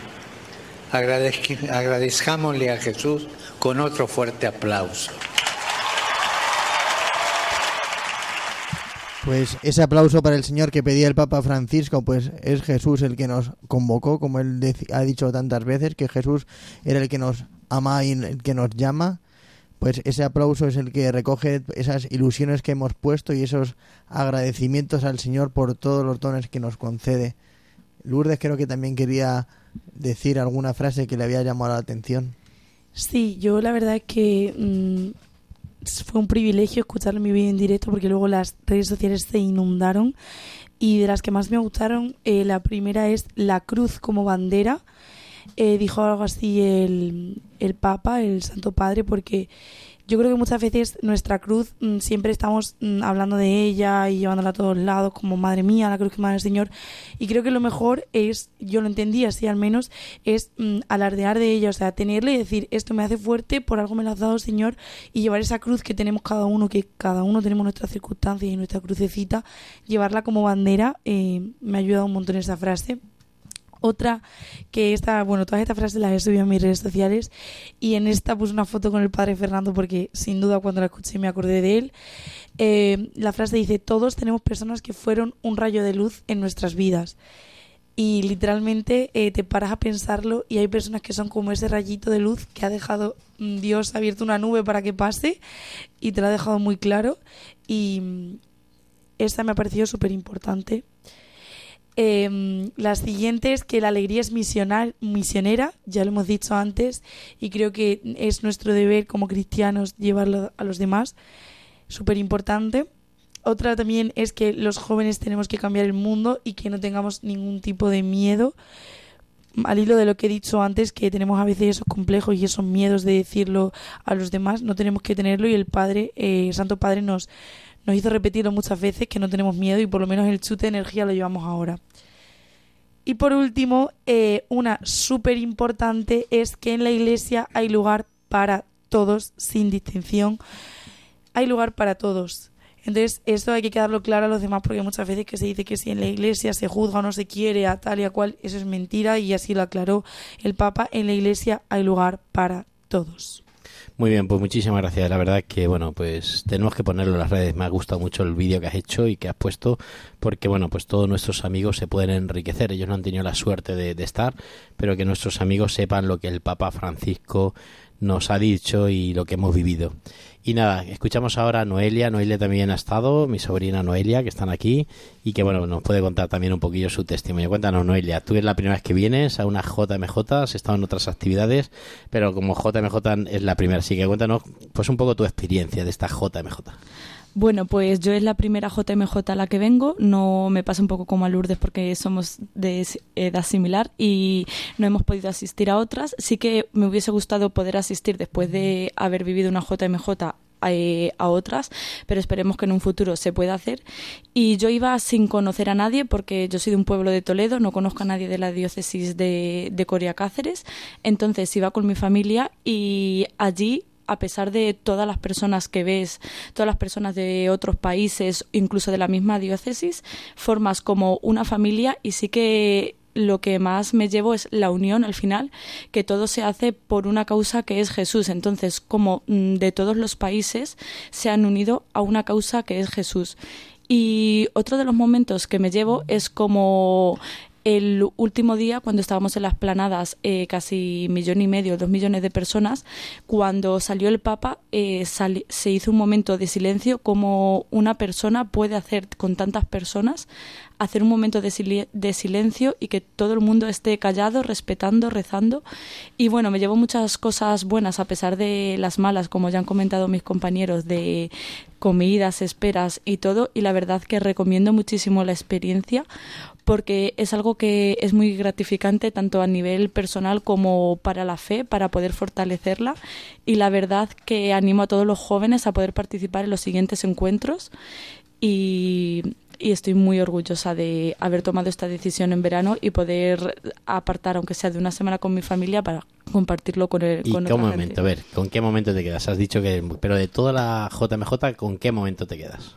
Agradezc- agradezcámosle a Jesús con otro fuerte aplauso. Pues ese aplauso para el Señor que pedía el Papa Francisco, pues es Jesús el que nos convocó, como él ha dicho tantas veces, que Jesús era el que nos ama y el que nos llama. Pues ese aplauso es el que recoge esas ilusiones que hemos puesto y esos agradecimientos al Señor por todos los dones que nos concede. Lourdes creo que también quería decir alguna frase que le había llamado la atención. Sí, yo la verdad que mm, fue un privilegio escucharlo en mi vídeo en directo porque luego las redes sociales se inundaron y de las que más me gustaron, eh, la primera es la cruz como bandera. Eh, dijo algo así el, el Papa, el Santo Padre, porque yo creo que muchas veces nuestra cruz mm, siempre estamos mm, hablando de ella y llevándola a todos lados como madre mía, la cruz que madre del Señor. Y creo que lo mejor es, yo lo entendí así al menos, es mm, alardear de ella, o sea, tenerle y decir, esto me hace fuerte, por algo me lo has dado, Señor, y llevar esa cruz que tenemos cada uno, que cada uno tenemos nuestras circunstancias y nuestra crucecita, llevarla como bandera, eh, me ha ayudado un montón esa frase. Otra que esta, bueno, todas estas frases las he subido a mis redes sociales y en esta puse una foto con el padre Fernando porque sin duda cuando la escuché me acordé de él. Eh, la frase dice, todos tenemos personas que fueron un rayo de luz en nuestras vidas. Y literalmente eh, te paras a pensarlo y hay personas que son como ese rayito de luz que ha dejado mm, Dios ha abierto una nube para que pase y te lo ha dejado muy claro. Y mm, esta me ha parecido súper importante. Eh, la siguiente es que la alegría es misionar, misionera, ya lo hemos dicho antes, y creo que es nuestro deber como cristianos llevarlo a los demás, súper importante. Otra también es que los jóvenes tenemos que cambiar el mundo y que no tengamos ningún tipo de miedo. Al hilo de lo que he dicho antes, que tenemos a veces esos complejos y esos miedos de decirlo a los demás, no tenemos que tenerlo y el Padre, eh, Santo Padre, nos, nos hizo repetirlo muchas veces que no tenemos miedo y por lo menos el chute de energía lo llevamos ahora. Y por último, eh, una súper importante es que en la iglesia hay lugar para todos, sin distinción. Hay lugar para todos. Entonces, esto hay que quedarlo claro a los demás porque muchas veces que se dice que si en la iglesia se juzga o no se quiere a tal y a cual, eso es mentira y así lo aclaró el Papa. En la iglesia hay lugar para todos. Muy bien, pues muchísimas gracias. La verdad que, bueno, pues tenemos que ponerlo en las redes. Me ha gustado mucho el vídeo que has hecho y que has puesto, porque, bueno, pues todos nuestros amigos se pueden enriquecer. Ellos no han tenido la suerte de, de estar, pero que nuestros amigos sepan lo que el Papa Francisco nos ha dicho y lo que hemos vivido. Y nada, escuchamos ahora a Noelia. Noelia también ha estado, mi sobrina Noelia, que están aquí y que, bueno, nos puede contar también un poquillo su testimonio. Cuéntanos, Noelia, tú eres la primera vez que vienes a una JMJ, has estado en otras actividades, pero como JMJ es la primera, así que cuéntanos, pues un poco tu experiencia de esta JMJ. Bueno, pues yo es la primera JMJ a la que vengo. No me pasa un poco como a Lourdes porque somos de edad similar y no hemos podido asistir a otras. Sí que me hubiese gustado poder asistir después de haber vivido una JMJ eh, a otras, pero esperemos que en un futuro se pueda hacer. Y yo iba sin conocer a nadie porque yo soy de un pueblo de Toledo, no conozco a nadie de la diócesis de, de Coria Cáceres, entonces iba con mi familia y allí a pesar de todas las personas que ves, todas las personas de otros países, incluso de la misma diócesis, formas como una familia y sí que lo que más me llevo es la unión al final, que todo se hace por una causa que es Jesús. Entonces, como mm, de todos los países se han unido a una causa que es Jesús. Y otro de los momentos que me llevo es como el último día, cuando estábamos en las planadas, eh, casi millón y medio, dos millones de personas, cuando salió el Papa, eh, se hizo un momento de silencio, como una persona puede hacer con tantas personas, hacer un momento de, de silencio y que todo el mundo esté callado, respetando, rezando. Y bueno, me llevo muchas cosas buenas, a pesar de las malas, como ya han comentado mis compañeros, de comidas, esperas y todo. Y la verdad que recomiendo muchísimo la experiencia porque es algo que es muy gratificante tanto a nivel personal como para la fe, para poder fortalecerla. Y la verdad que animo a todos los jóvenes a poder participar en los siguientes encuentros. Y, y estoy muy orgullosa de haber tomado esta decisión en verano y poder apartar, aunque sea de una semana con mi familia, para compartirlo con el ¿Y con qué otra momento? gente. A ver, ¿con qué momento te quedas? Has dicho que... Pero de toda la JMJ, ¿con qué momento te quedas?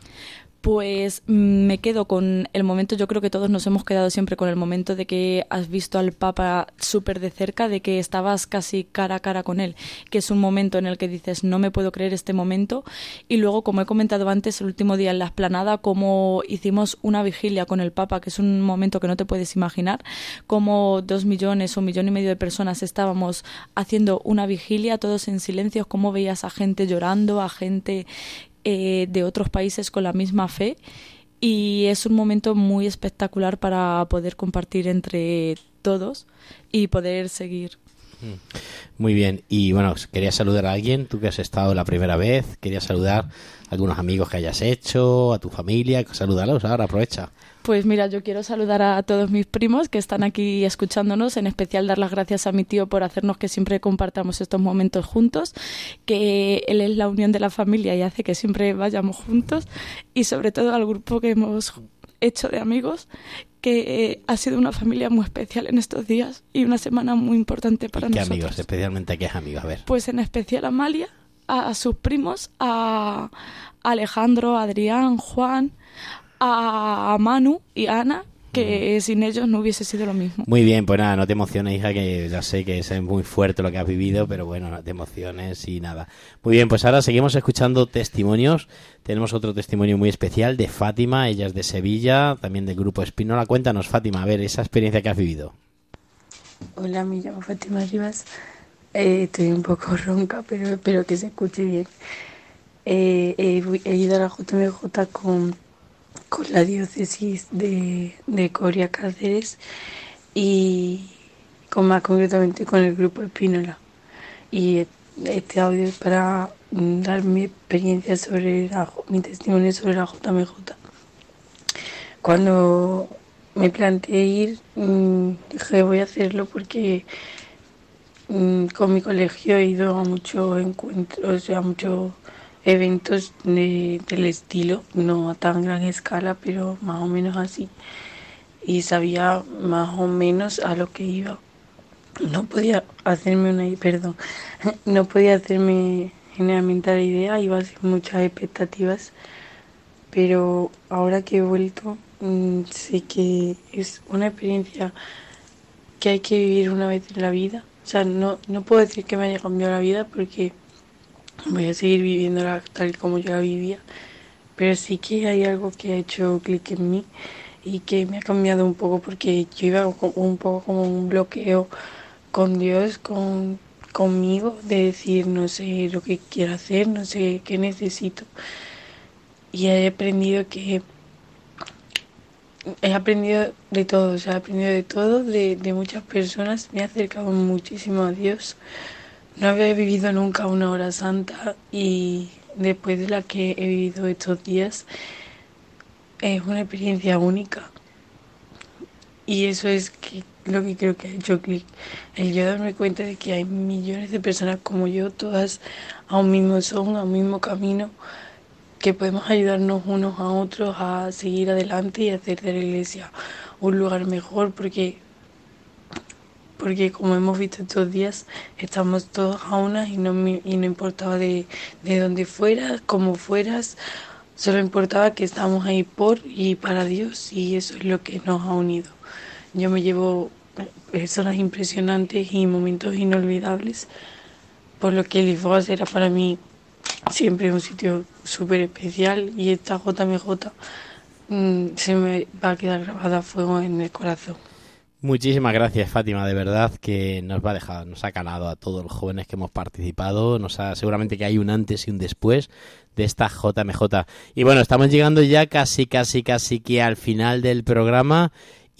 Pues mm, me quedo con el momento, yo creo que todos nos hemos quedado siempre con el momento de que has visto al Papa súper de cerca, de que estabas casi cara a cara con él, que es un momento en el que dices, no me puedo creer este momento. Y luego, como he comentado antes, el último día en la esplanada, como hicimos una vigilia con el Papa, que es un momento que no te puedes imaginar, como dos millones o un millón y medio de personas estábamos haciendo una vigilia, todos en silencio, como veías a gente llorando, a gente eh, de otros países con la misma fe y es un momento muy espectacular para poder compartir entre todos y poder seguir. Muy bien. Y bueno, quería saludar a alguien, tú que has estado la primera vez, quería saludar algunos amigos que hayas hecho, a tu familia, salúdalos ahora, aprovecha. Pues mira, yo quiero saludar a todos mis primos que están aquí escuchándonos, en especial dar las gracias a mi tío por hacernos que siempre compartamos estos momentos juntos, que él es la unión de la familia y hace que siempre vayamos juntos, y sobre todo al grupo que hemos hecho de amigos, que ha sido una familia muy especial en estos días y una semana muy importante para ¿Qué nosotros. amigos? Especialmente a qué amigos, a ver. Pues en especial a Amalia, a, sus primos, a Alejandro, a Adrián, Juan, a Manu y a Ana, que sin ellos no hubiese sido lo mismo. Muy bien, pues nada, no te emociones, hija, que ya sé que es muy fuerte lo que has vivido, pero bueno, no te emociones y nada. Muy bien, pues ahora seguimos escuchando testimonios. Tenemos otro testimonio muy especial de Fátima, ella es de Sevilla, también del grupo Espinola. Cuéntanos, Fátima, a ver, esa experiencia que has vivido. Hola, me llamo Fátima Rivas. Eh, estoy un poco ronca, pero espero que se escuche bien. Eh, fu- he ido a la JMJ con, con la diócesis de, de Coria Cáceres y con más concretamente con el grupo Espínola. Y e- este audio es para mm, dar mi experiencia sobre la, mi testimonio sobre la JMJ. Cuando me planteé ir, mm, dije voy a hacerlo porque con mi colegio he ido a muchos encuentros, a muchos eventos de- del estilo, no a tan gran escala, pero más o menos así. Y sabía más o menos a lo que iba. No podía hacerme una, perdón, no podía hacerme generalmente la idea, iba sin muchas expectativas, pero ahora que he vuelto, mm, sé que es una experiencia que hay que vivir una vez en la vida. O sea, no, no puedo decir que me haya cambiado la vida porque voy a seguir viviéndola tal como yo la vivía, pero sí que hay algo que ha hecho clic en mí y que me ha cambiado un poco porque yo iba un poco como un bloqueo con Dios, con conmigo, de decir no sé lo que quiero hacer, no sé qué necesito. Y he aprendido que he aprendido de todo, o sea, he aprendido de todo, de, de muchas personas, me he acercado muchísimo a Dios. No había vivido nunca una hora santa y después de la que he vivido estos días es una experiencia única. Y eso es lo que creo que ha hecho clic. El yo darme cuenta de que hay millones de personas como yo, todas a un mismo son, a un mismo camino, que podemos ayudarnos unos a otros a seguir adelante y hacer de la iglesia un lugar mejor, porque porque como hemos visto estos días, estamos todos a unas y no, y no importaba de, de dónde fueras, cómo fueras, solo importaba que estamos ahí por y para Dios y eso es lo que nos ha unido. Yo me llevo personas impresionantes y momentos inolvidables, por lo que Lisboa será para mí siempre un sitio súper especial y esta JMJ mm, se me va a quedar grabada a fuego en el corazón. Muchísimas gracias, Fátima, de verdad que nos va a dejar, nos ha calado a todos los jóvenes que hemos participado, nos ha, seguramente que hay un antes y un después de esta JMJ. Y bueno, estamos llegando ya casi, casi, casi que al final del programa.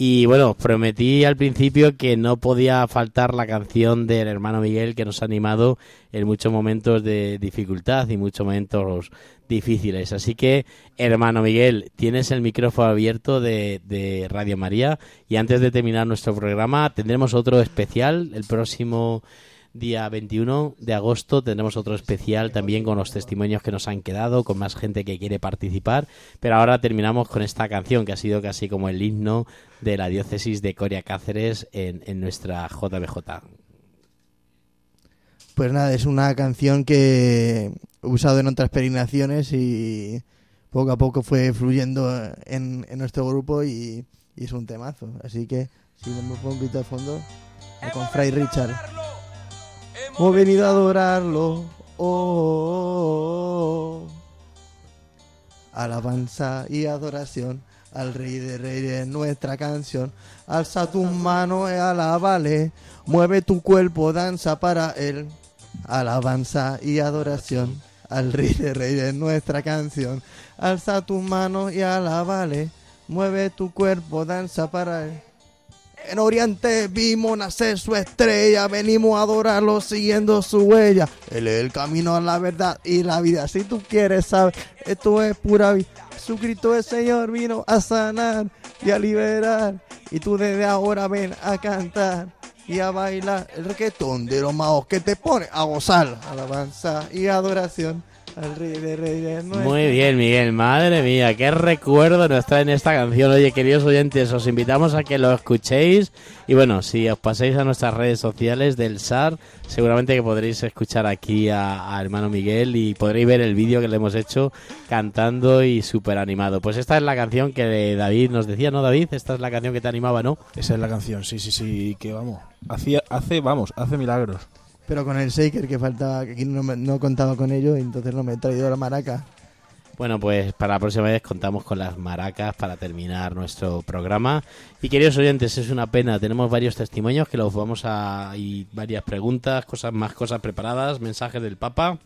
Y bueno, prometí al principio que no podía faltar la canción del hermano Miguel que nos ha animado en muchos momentos de dificultad y muchos momentos difíciles. Así que, hermano Miguel, tienes el micrófono abierto de, de Radio María. Y antes de terminar nuestro programa tendremos otro especial el próximo día 21 de agosto. Tendremos otro especial también con los testimonios que nos han quedado, con más gente que quiere participar, pero ahora terminamos con esta canción que ha sido casi como el himno de la diócesis de Coria Cáceres en, en nuestra JBJ. Pues nada, es una canción que he usado en otras peregrinaciones y poco a poco fue fluyendo en, en nuestro grupo y, y es un temazo. Así que si me pongo un poquito de fondo, con Fray Richard. Hemos venido a adorarlo. Oh, oh, oh. Alabanza y adoración al Rey de Reyes, nuestra canción. Alza tus manos y alábale. Mueve tu cuerpo, danza para él. Alabanza y adoración al Rey de Reyes, nuestra canción. Alza tus manos y alábale. Mueve tu cuerpo, danza para él. En Oriente vimos nacer su estrella, venimos a adorarlo siguiendo su huella. Él es el camino a la verdad y la vida. Si tú quieres saber, esto es pura vida. Jesucristo el Señor vino a sanar y a liberar. Y tú desde ahora ven a cantar y a bailar el reggaetón de los maos que te pone a gozar. Alabanza y adoración al Rey de Reyes. nuestro- Muy bien, Miguel, madre mía, qué recuerdo nos trae en esta canción. Oye, queridos oyentes, os invitamos a que lo escuchéis. Y bueno, si os pasáis a nuestras redes sociales del SAR, seguramente que podréis escuchar aquí a, a hermano Miguel y podréis ver el vídeo que le hemos hecho cantando y súper animado. Pues esta es la canción que David nos decía, ¿no, David? Esta es la canción que te animaba, ¿no? Esa es la canción, sí, sí, sí, que vamos. Hacía, hace, vamos, hace milagros. Pero con el shaker que faltaba, que aquí no, no contaba con ello, y entonces no me he traído la maraca. Bueno, pues para la próxima vez contamos con las maracas para terminar nuestro programa. Y queridos oyentes, es una pena, tenemos varios testimonios que los vamos a... y varias preguntas, cosas más cosas preparadas, mensajes del Papa,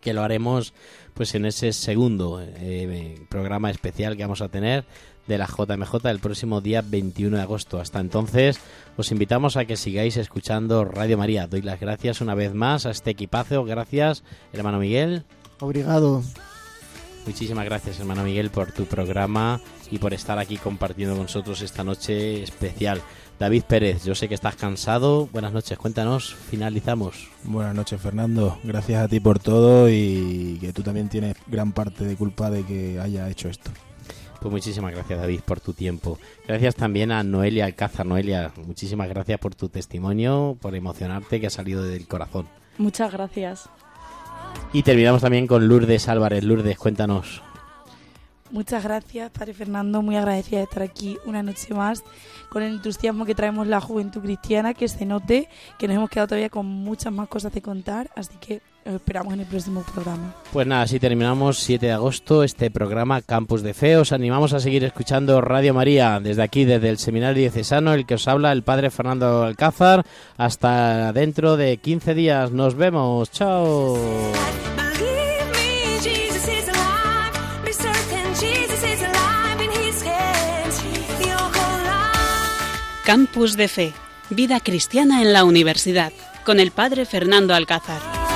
que lo haremos pues en ese segundo eh, programa especial que vamos a tener de la JMJ el próximo día 21 de agosto. Hasta entonces, os invitamos a que sigáis escuchando Radio María. Doy las gracias una vez más a este equipazo. Gracias, hermano Miguel. Obrigado. Muchísimas gracias, hermano Miguel, por tu programa y por estar aquí compartiendo con nosotros esta noche especial. David Pérez, yo sé que estás cansado. Buenas noches, cuéntanos, finalizamos. Buenas noches, Fernando. Gracias a ti por todo y que tú también tienes gran parte de culpa de que haya hecho esto. Pues muchísimas gracias, David, por tu tiempo. Gracias también a Noelia Alcázar. Noelia, muchísimas gracias por tu testimonio, por emocionarte, que ha salido del corazón. Muchas gracias. Y terminamos también con Lourdes Álvarez. Lourdes, cuéntanos. Muchas gracias, Padre Fernando. Muy agradecida de estar aquí una noche más con el entusiasmo que traemos la juventud cristiana, que se note que nos hemos quedado todavía con muchas más cosas de contar. Así que Os esperamos en el próximo programa. Pues nada, así terminamos 7 de agosto este programa Campus de Fe. Os animamos a seguir escuchando Radio María desde aquí, desde el Seminario Diocesano, el que os habla el Padre Fernando Alcázar. Hasta dentro de 15 días. Nos vemos. Chao. Campus de Fe, vida cristiana en la universidad, con el Padre Fernando Alcázar.